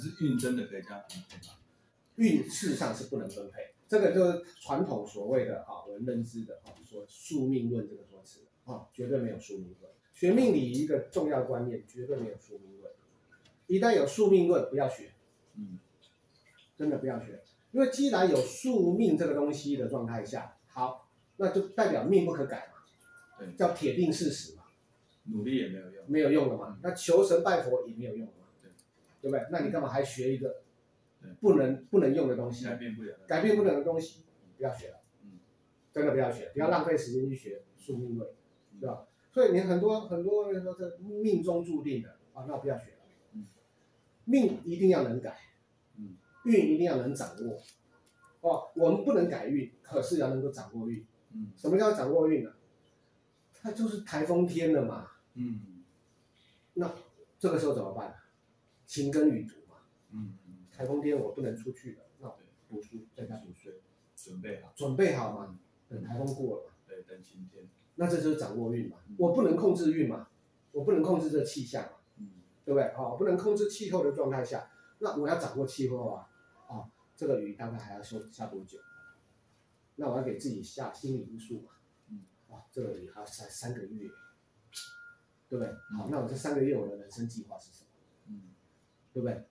可是运真的可以这样分配吗？运事实上是不能分配，这个就是传统所谓的啊，我们认知的啊，说宿命论这个说辞啊，绝对没有宿命论。学命理一个重要观念，绝对没有宿命论。一旦有宿命论，不要学，嗯，真的不要学，因为既然有宿命这个东西的状态下，好，那就代表命不可改嘛，对，叫铁定事实嘛，努力也没有用，没有用了嘛，那求神拜佛也没有用对，不对？那你干嘛还学一个？不能不能用的东西，改变不了，改变不了的东西，不要学了，嗯，真的不要学，不要浪费时间去学宿命论，对吧？所以你很多很多人说这命中注定的啊，那不要学了，嗯，命一定要能改，嗯，运一定要能掌握，哦，我们不能改运，可是要能够掌握运，嗯，什么叫掌握运呢？它就是台风天了嘛，嗯，那这个时候怎么办？晴耕雨读嘛，嗯。台风天我不能出去了，那读书在家读书，准备好，准备好嘛，等台风过了嘛，对，等晴天，那这就是掌握运嘛，我不能控制运嘛，我不能控制这气象嘛，嗯，对不对？好，不能控制气候的状态下，那我要掌握气候啊，啊，这个雨大概还要收下多久？那我要给自己下心理因素嘛，嗯，啊，这个雨还要下三个月，对不对？好，那我这三个月我的人生计划是什么？嗯，对不对？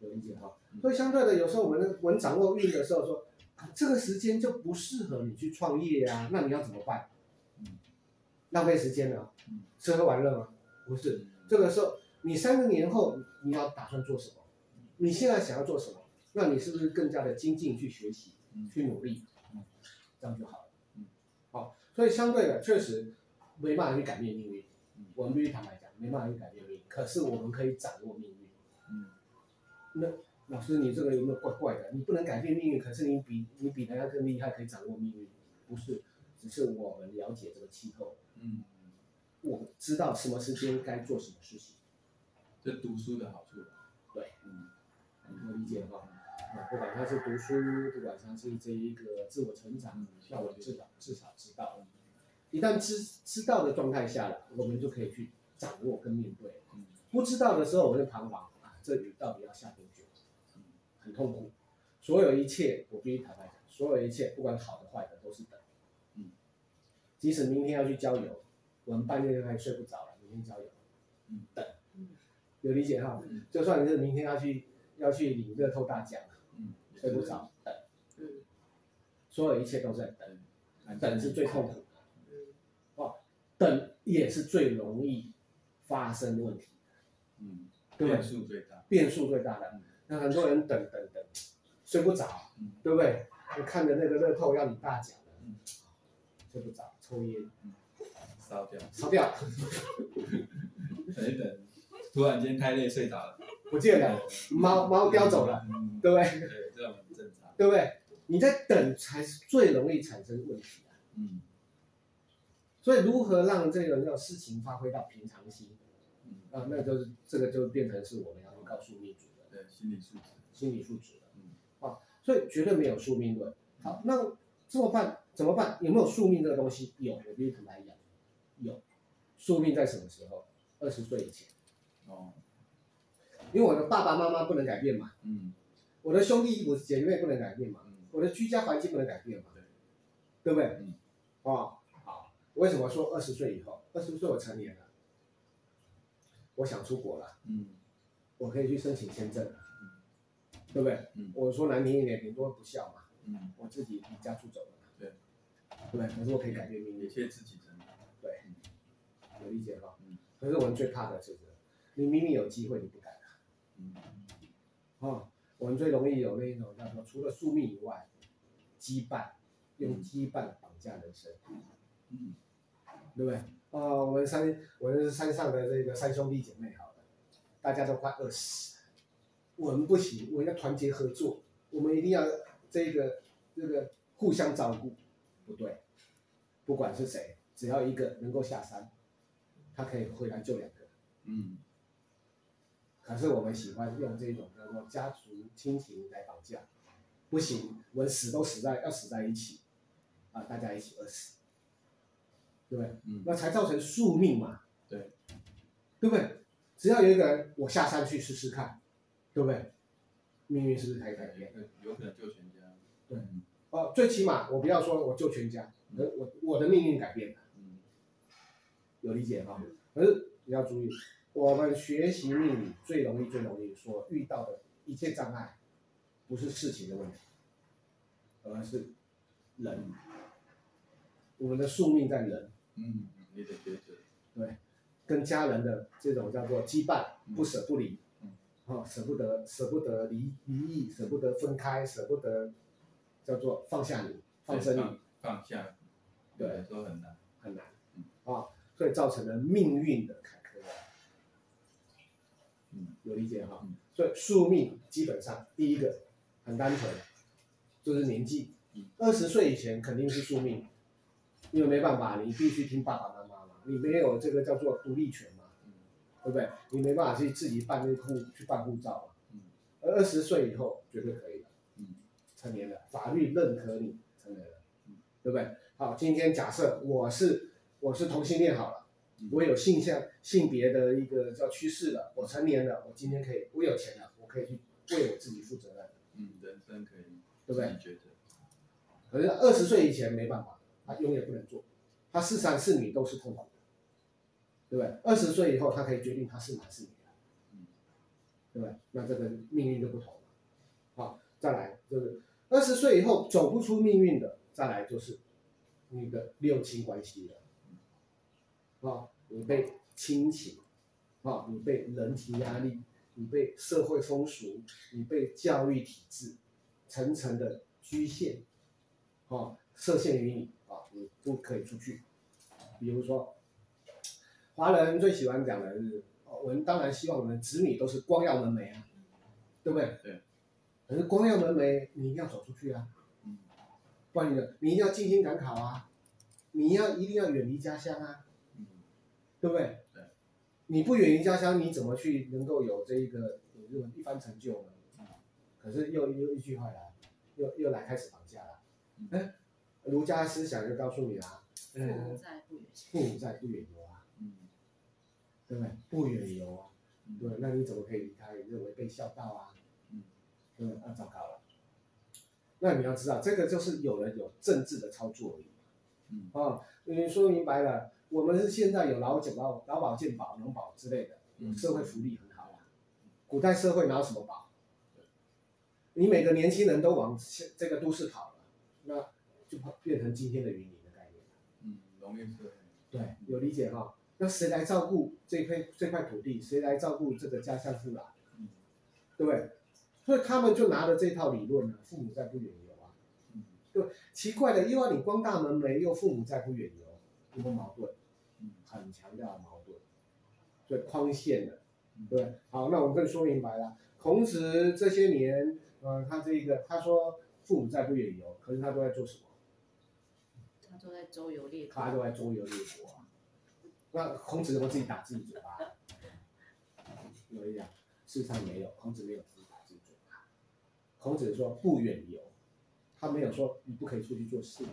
有理解哈？所以相对的，有时候我们我们掌握运的时候说，啊，这个时间就不适合你去创业呀，那你要怎么办？嗯，浪费时间了，嗯，吃喝玩乐吗？不是，这个时候你三个年后你要打算做什么？你现在想要做什么？那你是不是更加的精进去学习，去努力，嗯，这样就好了，嗯，好，所以相对的确实没办法去改变命运，我们必须坦白讲，没办法去改变命运，可是我们可以掌握命运。那老师，你这个有没有怪怪的？你不能改变命运，可是你比你比人家更厉害，可以掌握命运。不是，只是我们了解这个气候，嗯，我知道什么时间该做什么事情。这读书的好处。对，嗯，我理解哈。啊，不管他是读书，不管他是这一个自我成长，那我至少至少知道，一旦知知道的状态下了，我们就可以去掌握跟面对。嗯，不知道的时候，我们就彷徨。这雨到底要下多久？嗯，很痛苦。所有一切，我必须坦白讲，所有一切，不管好的坏的，都是等。嗯，即使明天要去郊游，我们半夜就开始睡不着了。明天郊游，嗯，等。有理解哈？嗯，就算你是明天要去要去领乐透大奖，嗯，睡不着，等。嗯，所有一切都在等，等是最痛苦的。嗯，哦，等也是最容易发生问题变数最大，变数最大的，那很多人等等等，睡不着，对不对？你看着那个乐透要你大奖，睡不着，抽烟，烧掉，烧掉，等一等，突然间太累睡着了，不见了，猫猫叼走了，对不对？对，这种很正常，对不对？你在等才是最容易产生问题的，嗯。所以如何让这个叫事情发挥到平常心？啊，那就是这个就变成是我们要去告诉命主的，对，心理素质，心理素质的，嗯，啊，所以绝对没有宿命论。好，那这么办怎么办？有没有宿命这个东西？有，我必须坦白讲，有。宿命在什么时候？二十岁以前。哦。因为我的爸爸妈妈不能改变嘛，嗯，我的兄弟我姐妹不能改变嘛，嗯，我的居家环境不能改变嘛，对，对不对？嗯。啊，好，为什么说二十岁以后？二十岁我成年了。我想出国了，嗯，我可以去申请签证了，嗯，对不对？嗯，我说难听一点，顶多不孝嘛，嗯，我自己离家出走了，对，对不对？可是我可以改变命运，一切自己承担，对，有理解哈，嗯，可是我们最怕的就是，你明明有机会你不改了，嗯，啊，我们最容易有那一种叫做除了宿命以外，羁绊，用羁绊绑架人生，嗯，对不对？哦，我们山，我们是山上的这个三兄弟姐妹，好了，大家都快饿死了，我们不行，我们要团结合作，我们一定要这个这个互相照顾，不对，不管是谁，只要一个能够下山，他可以回来救两个，嗯，可是我们喜欢用这种叫做家族亲情来绑架，不行，我们死都死在要死在一起，啊，大家一起饿死。对不对？嗯，那才造成宿命嘛。对，对不对？只要有一个人，我下山去试试看，对不对？命运是不是可以改变？有可能救全家。对，哦，最起码我不要说我救全家，而我我的命运改变了。嗯，有理解哈？可是你要注意，我们学习命理最容易最容易说遇到的一切障碍，不是事情的问题，而是人。我们的宿命在人。嗯，你的抉择。对，跟家人的这种叫做羁绊，不舍不离。嗯。哦，舍不得，舍不得离离异，舍不得分开，舍不得。叫做放下你，放生你，放下，对，都很难，很难，嗯，啊，所以造成了命运的坎坷，嗯，有理解哈？所以宿命基本上第一个很单纯，就是年纪，二十岁以前肯定是宿命，因为没办法，你必须听爸爸妈妈嘛，你没有这个叫做独立权嘛，嗯，对不对？你没办法去自己办那户去办护照嘛，嗯，而二十岁以后绝对可以。成年了，法律认可你成年了，嗯，对不对？好，今天假设我是我是同性恋好了，嗯，我有性向性别的一个叫趋势了，我成年了，我今天可以，我有钱了，我可以去为我自己负责任，嗯，人生可以，对不对？可是二十岁以前没办法，他永远不能做，他是男是女都是痛苦的，对不对？二十岁以后他可以决定他是男是女了，嗯，对不对？那这个命运就不同了，好，再来就是。二十岁以后走不出命运的，再来就是你的六亲关系了，啊，你被亲情，啊，你被人情压力，你被社会风俗，你被教育体制层层的局限，啊，设限于你，啊，你不可以出去。比如说，华人最喜欢讲的是，我们当然希望我们的子女都是光耀门楣啊，对不对？对。可是光耀门楣，你一定要走出去啊！嗯，不然你的，你一定要进京赶考啊！你要一定要远离家乡啊！嗯，对不对？对。你不远离家乡，你怎么去能够有这一个有这种一番成就呢？嗯。可是又又一句话来，又又来开始绑架了。哎，儒家思想就告诉你啊，父母在不远，父母在不远游啊。嗯。对不对？不远游啊。对，那你怎么可以离开？认为被孝道啊？嗯，那糟糕了。那你要知道，这个就是有人有政治的操作而已。嗯啊，你说明白了，我们是现在有劳健保、劳保健保、农保之类的，社会福利很好啊。古代社会哪有什么保？你每个年轻人都往这个都市跑了，那就变成今天的云林的概念。嗯，农业社会。对，有理解哈？那谁来照顾这块这块土地？谁来照顾这个家乡父老？嗯，对不对？所以他们就拿着这套理论呢，父母在不远游啊，嗯，对奇怪的，因为你光大门楣又父母在不远游，有没有矛盾？嗯，很强调的矛盾，所以框限了，对，好，那我们更说明白了。孔子这些年，呃，他这个他说父母在不远游，可是他都在做什么？他都在周游列国。他都在周游列国啊。那孔子怎么自己打自己嘴巴？有一讲，事实上没有，孔子没有自己打自己嘴巴。孔子说不远游，他没有说你不可以出去做事。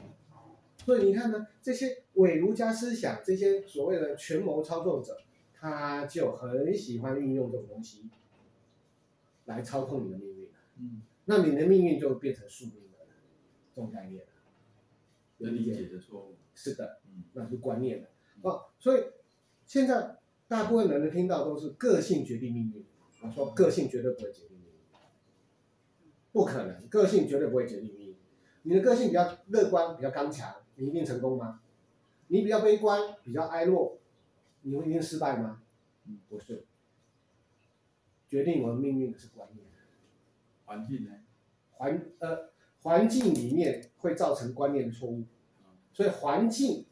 所以你看呢，这些伪儒家思想，这些所谓的权谋操纵者，他就很喜欢运用这种东西来操控你的命运。嗯，那你的命运就变成宿命了，这种概念。有理解的错误。是的，嗯，那是观念的。哦，所以现在大部分人听到都是个性决定命运。我说个性绝对不会决定命运。不可能，个性绝对不会决定命运。你的个性比较乐观，比较刚强，你一定成功吗？你比较悲观，比较哀落，你会一定失败吗？嗯，不是。决定我们命运的是观念。环境呢？环呃，环境里面会造成观念的错误，所以环境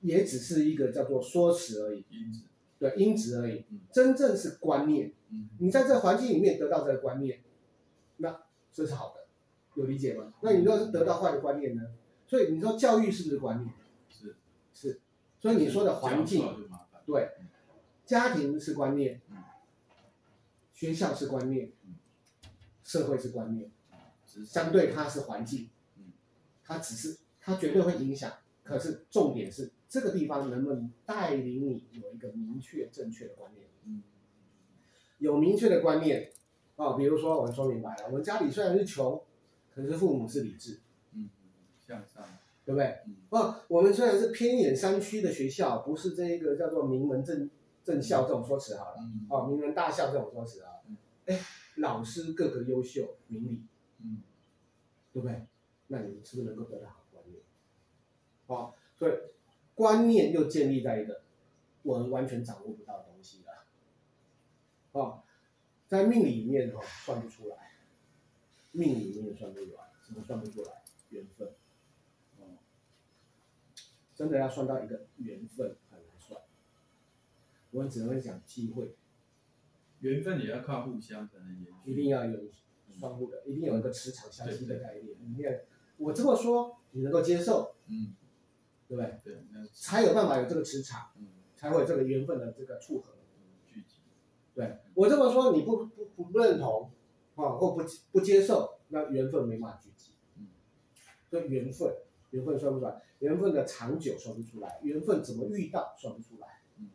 也只是一个叫做说辞而已。因子。对，因子而已。真正是观念。嗯。你在这环境里面得到这个观念，那。这是好的，有理解吗？那你如果是得到坏的观念呢？所以你说教育是不是观念？是是，所以你说的环境，对，家庭是观念，学校是观念，社会是观念，相对它是环境，它只是它绝对会影响，可是重点是这个地方能不能带领你有一个明确正确的观念？有明确的观念，哦，比如说我们说明白了，我们家里虽然是穷，可是父母是理智，嗯，向上，对不对？嗯，哦，我们虽然是偏远山区的学校，不是这一个叫做名门正正校这种说辞好了，嗯，哦，名门大校这种说辞啊，哎，老师个个优秀，明理，嗯，对不对？那你是不是能够得到好观念？哦，所以观念又建立在一个我们完全掌握不到的东西了，哦，在命理里面哈、哦、算不出来，命理里面算不出来，怎么算不出来？缘分，哦，真的要算到一个缘分很难算，我们只能讲机会，缘分也要靠互相才能延续，一定要有双互的，一定有一个磁场相吸的概念，你看我这么说，你能够接受，嗯，对不对？对，才有办法有这个磁场，嗯，才会有这个缘分的这个撮合。聚集，对我这么说，你不不不不认同，啊，或不不接受，那缘分没办法聚集。嗯，所以缘分，缘分算不出来，缘分的长久算不出来，缘分怎么遇到算不出来。嗯，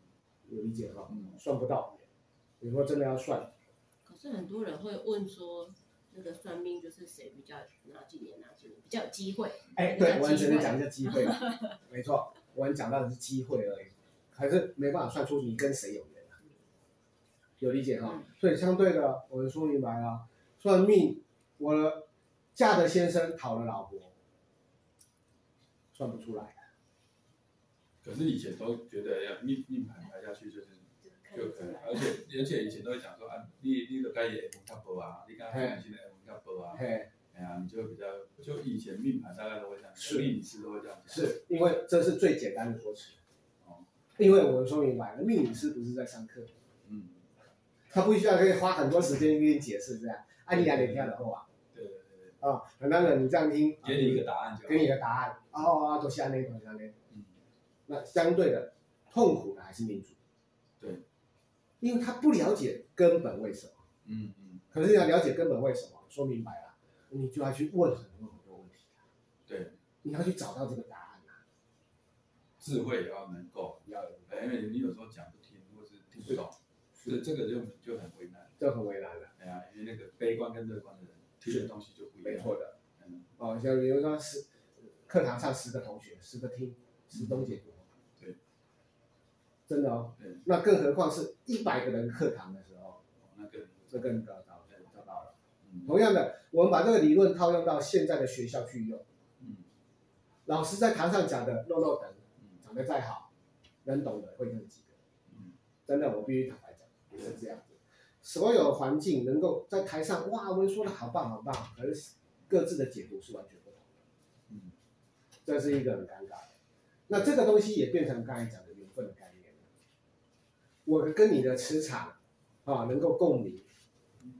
有理解吗？嗯，算不到。你说真的要算，可是很多人会问说。那个算命就是谁比较哪几年哪几年比较有机会？哎，对，我们只能讲一下机会，没错，我们讲到的是机会而已，还是没办法算出你跟谁有缘，有理解哈？嗯、所以相对的，我们说明白了，算命，我嫁的先生讨了老婆，算不出来。可是以前都觉得要命命盘排下去就是。就可以，而且而且以前都会讲说啊，你你都该也会较薄啊，你刚刚现在会较薄啊，哎呀，你就比较就以前命盘大概都会这样，是。命理师都会这样讲，是因为这是最简单的说辞，哦，因为我们说明白了，命理师不是在上课，嗯，他不需要可以花很多时间给你解释这样，啊，你两点听的后啊，对对对对，啊，很多人你这样听，给你一个答案就，给你一个答案，哦啊，都下那个下那个，嗯，那相对的痛苦的还是命主。因为他不了解根本为什么，嗯嗯，可是你要了解根本为什么，说明白了，你就要去问很多很多问题，对，你要去找到这个答案啊，智慧也要能够，要有，因为你有时候讲不听，或是听不懂，是。这个就就很为难，这很为难了，哎呀，因为那个悲观跟乐观的人听的东西就不一样，没错的，嗯，哦，像比如说十课堂上十个同学，十个听，十种解读。真的哦，那更何况是一百个人课堂的时候，那更这更糟糕，糟糕了。同样的，我们把这个理论套用到现在的学校去用，老师在堂上讲的落落等，讲的再好，能懂的会那几个。真的，我必须坦白讲，也是这样子。所有环境能够在台上，哇，我们说的好棒好棒，可是各自的解读是完全不同的。嗯这是一个很尴尬的。那这个东西也变成刚才讲的缘分的概念。我跟你的磁场，啊，能够共鸣，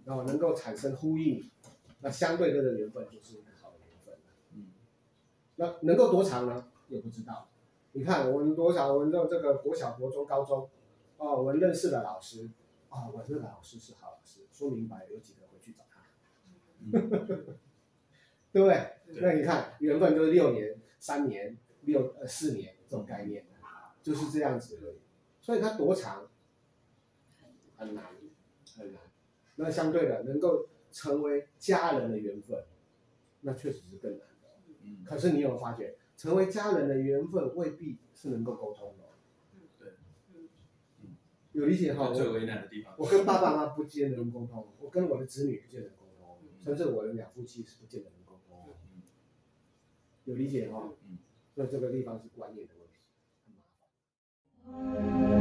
然后能够产生呼应，那相对这个缘分就是一个好的缘分。嗯，那能够多长呢？也不知道。你看我们多少，我们这这个国小、国中、高中，哦，我们认识的老师，啊、哦，我这个老师是好老师，说明白，有几个回去找他，嗯、对不对？对，那你看缘分就是六年、三年、六呃四年这种概念，就是这样子而已。所以它多长？很难，很难。那相对的，能够成为家人的缘分，那确实是更难的。嗯。可是你有发觉，成为家人的缘分未必是能够沟通的。嗯，对。嗯。有理解哈？最为难的地方。我跟爸爸妈妈不见得能沟通，我跟我的子女不见得能沟通，甚至我的两夫妻是不见得能沟通。嗯。有理解哈？嗯。所以这个地方是观念的问题。